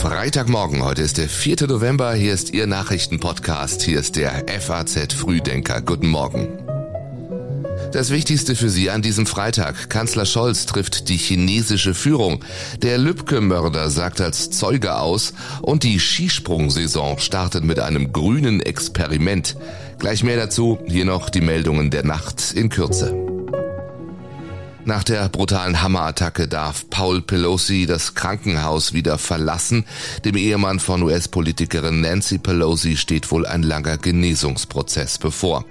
Freitagmorgen, heute ist der 4. November, hier ist Ihr Nachrichtenpodcast, hier ist der FAZ Frühdenker. Guten Morgen. Das Wichtigste für Sie an diesem Freitag. Kanzler Scholz trifft die chinesische Führung. Der Lübcke-Mörder sagt als Zeuge aus und die Skisprungsaison startet mit einem grünen Experiment. Gleich mehr dazu, hier noch die Meldungen der Nacht in Kürze. Nach der brutalen Hammerattacke darf Paul Pelosi das Krankenhaus wieder verlassen. Dem Ehemann von US-Politikerin Nancy Pelosi steht wohl ein langer Genesungsprozess bevor.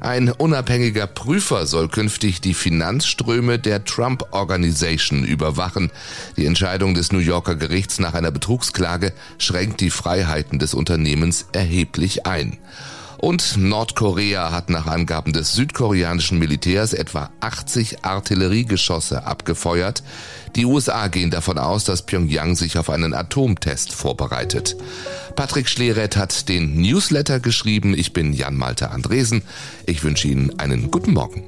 Ein unabhängiger Prüfer soll künftig die Finanzströme der Trump Organization überwachen. Die Entscheidung des New Yorker Gerichts nach einer Betrugsklage schränkt die Freiheiten des Unternehmens erheblich ein. Und Nordkorea hat nach Angaben des südkoreanischen Militärs etwa 80 Artilleriegeschosse abgefeuert. Die USA gehen davon aus, dass Pyongyang sich auf einen Atomtest vorbereitet. Patrick Schleret hat den Newsletter geschrieben. Ich bin Jan Malte Andresen. Ich wünsche Ihnen einen guten Morgen.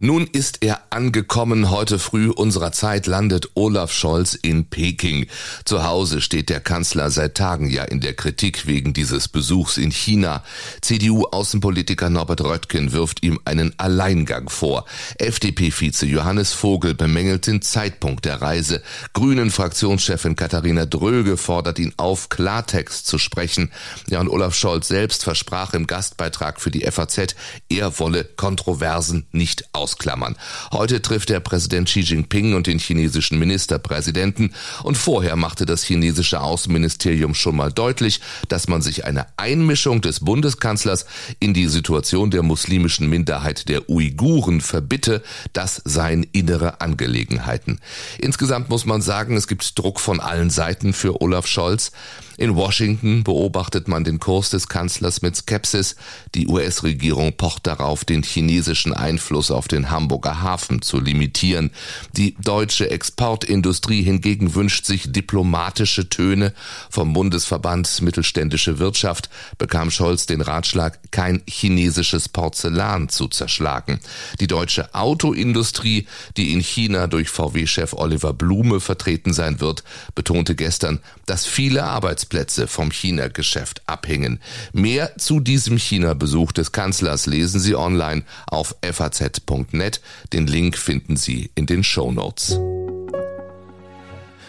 Nun ist er angekommen. Heute früh unserer Zeit landet Olaf Scholz in Peking. Zu Hause steht der Kanzler seit Tagen ja in der Kritik wegen dieses Besuchs in China. CDU-Außenpolitiker Norbert Röttgen wirft ihm einen Alleingang vor. FDP-Vize Johannes Vogel bemängelt den Zeitpunkt der Reise. Grünen-Fraktionschefin Katharina Dröge fordert ihn auf, Klartext zu sprechen. Ja, und Olaf Scholz selbst versprach im Gastbeitrag für die FAZ, er wolle Kontroversen nicht aus ausklammern. Heute trifft der Präsident Xi Jinping und den chinesischen Ministerpräsidenten und vorher machte das chinesische Außenministerium schon mal deutlich, dass man sich eine Einmischung des Bundeskanzlers in die Situation der muslimischen Minderheit der Uiguren verbitte, das seien innere Angelegenheiten. Insgesamt muss man sagen, es gibt Druck von allen Seiten für Olaf Scholz. In Washington beobachtet man den Kurs des Kanzlers mit Skepsis. Die US-Regierung pocht darauf, den chinesischen Einfluss auf den Hamburger Hafen zu limitieren. Die deutsche Exportindustrie hingegen wünscht sich diplomatische Töne. Vom Bundesverband Mittelständische Wirtschaft bekam Scholz den Ratschlag, kein chinesisches Porzellan zu zerschlagen. Die deutsche Autoindustrie, die in China durch VW-Chef Oliver Blume vertreten sein wird, betonte gestern, dass viele Arbeits Arbeitsplätze vom China-Geschäft abhängen. Mehr zu diesem China-Besuch des Kanzlers lesen Sie online auf faz.net. Den Link finden Sie in den Show Notes.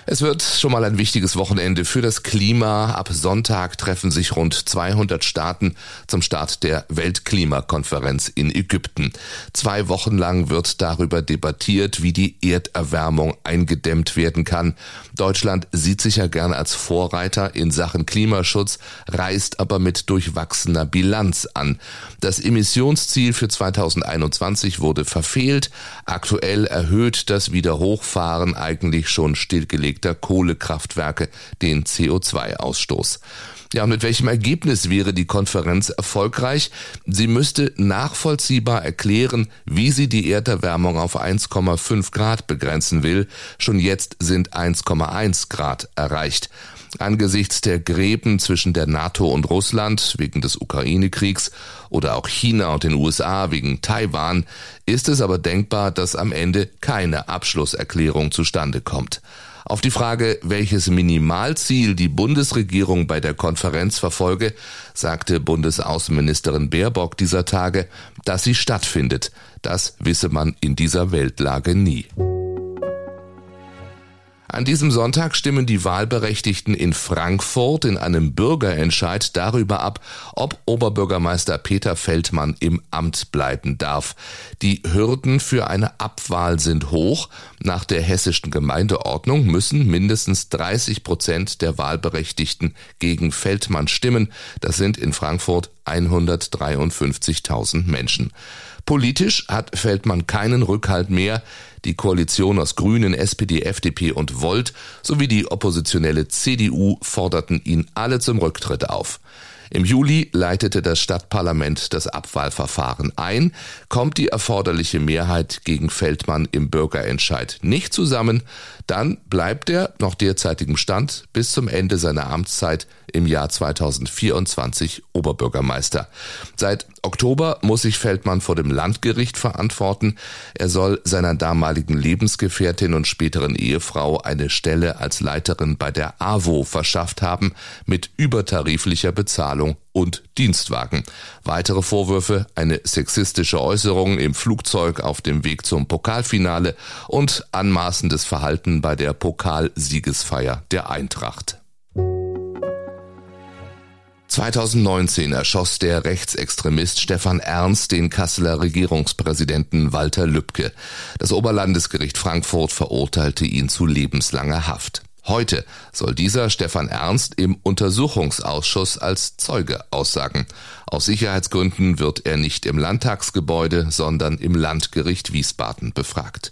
Es wird schon mal ein wichtiges Wochenende für das Klima. Ab Sonntag treffen sich rund 200 Staaten zum Start der Weltklimakonferenz in Ägypten. Zwei Wochen lang wird darüber debattiert, wie die Erderwärmung eingedämmt werden kann. Deutschland sieht sich ja gern als Vorreiter in Sachen Klimaschutz, reist aber mit durchwachsener Bilanz an. Das Emissionsziel für 2021 wurde verfehlt. Aktuell erhöht das Wiederhochfahren eigentlich schon stillgelegt angelegter Kohlekraftwerke den CO2-Ausstoß. Ja, und mit welchem Ergebnis wäre die Konferenz erfolgreich? Sie müsste nachvollziehbar erklären, wie sie die Erderwärmung auf 1,5 Grad begrenzen will. Schon jetzt sind 1,1 Grad erreicht. Angesichts der Gräben zwischen der NATO und Russland wegen des Ukraine-Kriegs oder auch China und den USA wegen Taiwan ist es aber denkbar, dass am Ende keine Abschlusserklärung zustande kommt. Auf die Frage, welches Minimalziel die Bundesregierung bei der Konferenz verfolge, sagte Bundesaußenministerin Baerbock dieser Tage, dass sie stattfindet. Das wisse man in dieser Weltlage nie. An diesem Sonntag stimmen die Wahlberechtigten in Frankfurt in einem Bürgerentscheid darüber ab, ob Oberbürgermeister Peter Feldmann im Amt bleiben darf. Die Hürden für eine Abwahl sind hoch. Nach der hessischen Gemeindeordnung müssen mindestens 30 Prozent der Wahlberechtigten gegen Feldmann stimmen. Das sind in Frankfurt 153.000 Menschen. Politisch hat Feldmann keinen Rückhalt mehr. Die Koalition aus Grünen, SPD, FDP und Volt sowie die oppositionelle CDU forderten ihn alle zum Rücktritt auf. Im Juli leitete das Stadtparlament das Abwahlverfahren ein. Kommt die erforderliche Mehrheit gegen Feldmann im Bürgerentscheid nicht zusammen, dann bleibt er nach derzeitigem Stand bis zum Ende seiner Amtszeit im Jahr 2024 Oberbürgermeister. Seit Oktober muss sich Feldmann vor dem Landgericht verantworten. Er soll seiner damaligen Lebensgefährtin und späteren Ehefrau eine Stelle als Leiterin bei der AWO verschafft haben mit übertariflicher Bezahlung und Dienstwagen. Weitere Vorwürfe, eine sexistische Äußerung im Flugzeug auf dem Weg zum Pokalfinale und anmaßendes Verhalten bei der Pokalsiegesfeier der Eintracht. 2019 erschoss der Rechtsextremist Stefan Ernst den Kasseler Regierungspräsidenten Walter Lübcke. Das Oberlandesgericht Frankfurt verurteilte ihn zu lebenslanger Haft. Heute soll dieser Stefan Ernst im Untersuchungsausschuss als Zeuge aussagen. Aus Sicherheitsgründen wird er nicht im Landtagsgebäude, sondern im Landgericht Wiesbaden befragt.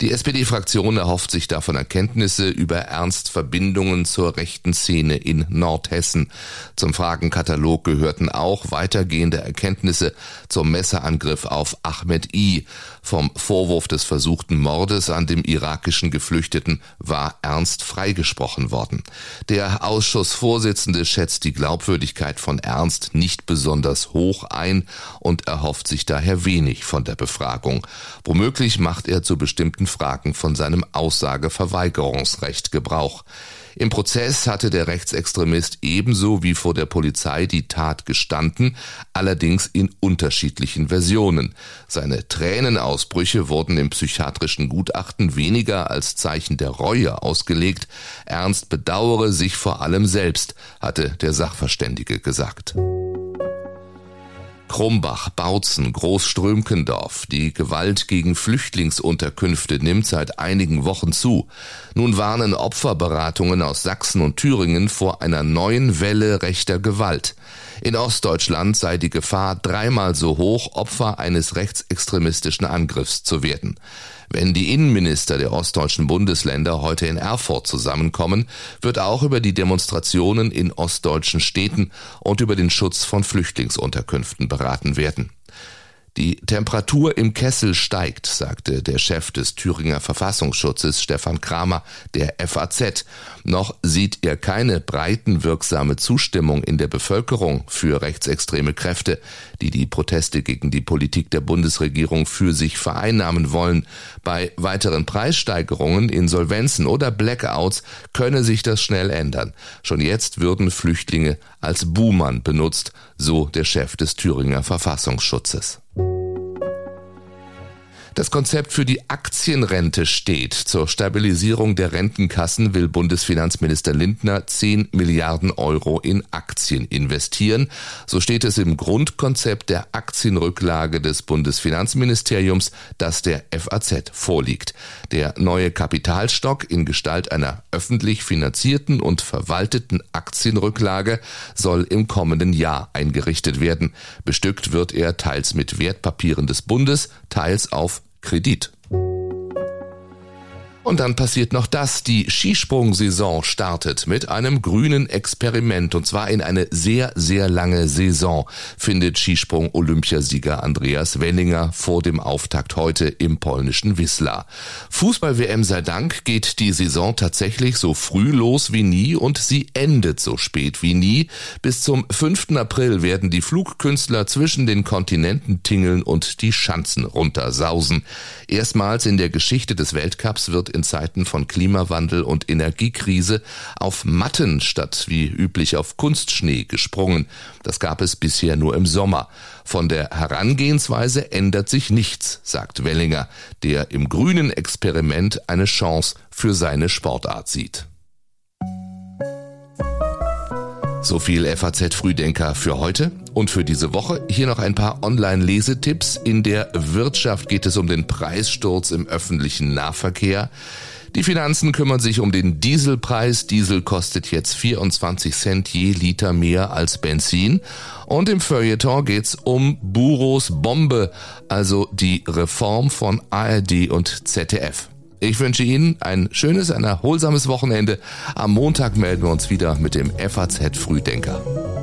Die SPD-Fraktion erhofft sich davon Erkenntnisse über Ernst Verbindungen zur rechten Szene in Nordhessen. Zum Fragenkatalog gehörten auch weitergehende Erkenntnisse zum Messerangriff auf Ahmed I. Vom Vorwurf des versuchten Mordes an dem irakischen Geflüchteten war Ernst freigesprochen worden. Der Ausschussvorsitzende schätzt die Glaubwürdigkeit von Ernst nicht besonders hoch ein und erhofft sich daher wenig von der Befragung. Womöglich macht er zu bestimmten Fragen von seinem Aussageverweigerungsrecht Gebrauch. Im Prozess hatte der Rechtsextremist ebenso wie vor der Polizei die Tat gestanden, allerdings in unterschiedlichen Versionen. Seine Tränenausbrüche wurden im psychiatrischen Gutachten weniger als Zeichen der Reue ausgelegt. Ernst bedauere sich vor allem selbst, hatte der Sachverständige gesagt. Krumbach, Bautzen, Großströmkendorf. Die Gewalt gegen Flüchtlingsunterkünfte nimmt seit einigen Wochen zu. Nun warnen Opferberatungen aus Sachsen und Thüringen vor einer neuen Welle rechter Gewalt. In Ostdeutschland sei die Gefahr dreimal so hoch, Opfer eines rechtsextremistischen Angriffs zu werden. Wenn die Innenminister der ostdeutschen Bundesländer heute in Erfurt zusammenkommen, wird auch über die Demonstrationen in ostdeutschen Städten und über den Schutz von Flüchtlingsunterkünften beraten werden. Die Temperatur im Kessel steigt, sagte der Chef des Thüringer Verfassungsschutzes Stefan Kramer der FAZ. Noch sieht er keine breitenwirksame Zustimmung in der Bevölkerung für rechtsextreme Kräfte, die die Proteste gegen die Politik der Bundesregierung für sich vereinnahmen wollen. Bei weiteren Preissteigerungen, Insolvenzen oder Blackouts könne sich das schnell ändern. Schon jetzt würden Flüchtlinge als Buhmann benutzt, so der Chef des Thüringer Verfassungsschutzes. Das Konzept für die Aktienrente steht. Zur Stabilisierung der Rentenkassen will Bundesfinanzminister Lindner 10 Milliarden Euro in Aktien investieren. So steht es im Grundkonzept der Aktienrücklage des Bundesfinanzministeriums, das der FAZ vorliegt. Der neue Kapitalstock in Gestalt einer öffentlich finanzierten und verwalteten Aktienrücklage soll im kommenden Jahr eingerichtet werden. Bestückt wird er teils mit Wertpapieren des Bundes, teils auf Kredit. Und dann passiert noch das. Die Skisprungsaison startet mit einem grünen Experiment und zwar in eine sehr, sehr lange Saison, findet Skisprung-Olympiasieger Andreas Wellinger vor dem Auftakt heute im polnischen Wisla. Fußball-WM sei Dank geht die Saison tatsächlich so früh los wie nie und sie endet so spät wie nie. Bis zum 5. April werden die Flugkünstler zwischen den Kontinenten tingeln und die Schanzen runtersausen. Erstmals in der Geschichte des Weltcups wird in Zeiten von Klimawandel und Energiekrise auf Matten statt wie üblich auf Kunstschnee gesprungen. Das gab es bisher nur im Sommer. Von der Herangehensweise ändert sich nichts, sagt Wellinger, der im grünen Experiment eine Chance für seine Sportart sieht. So viel FAZ Frühdenker für heute und für diese Woche. Hier noch ein paar Online-Lesetipps. In der Wirtschaft geht es um den Preissturz im öffentlichen Nahverkehr. Die Finanzen kümmern sich um den Dieselpreis. Diesel kostet jetzt 24 Cent je Liter mehr als Benzin. Und im Feuilleton geht's um Buros Bombe, also die Reform von ARD und ZDF. Ich wünsche Ihnen ein schönes, ein erholsames Wochenende. Am Montag melden wir uns wieder mit dem FAZ Frühdenker.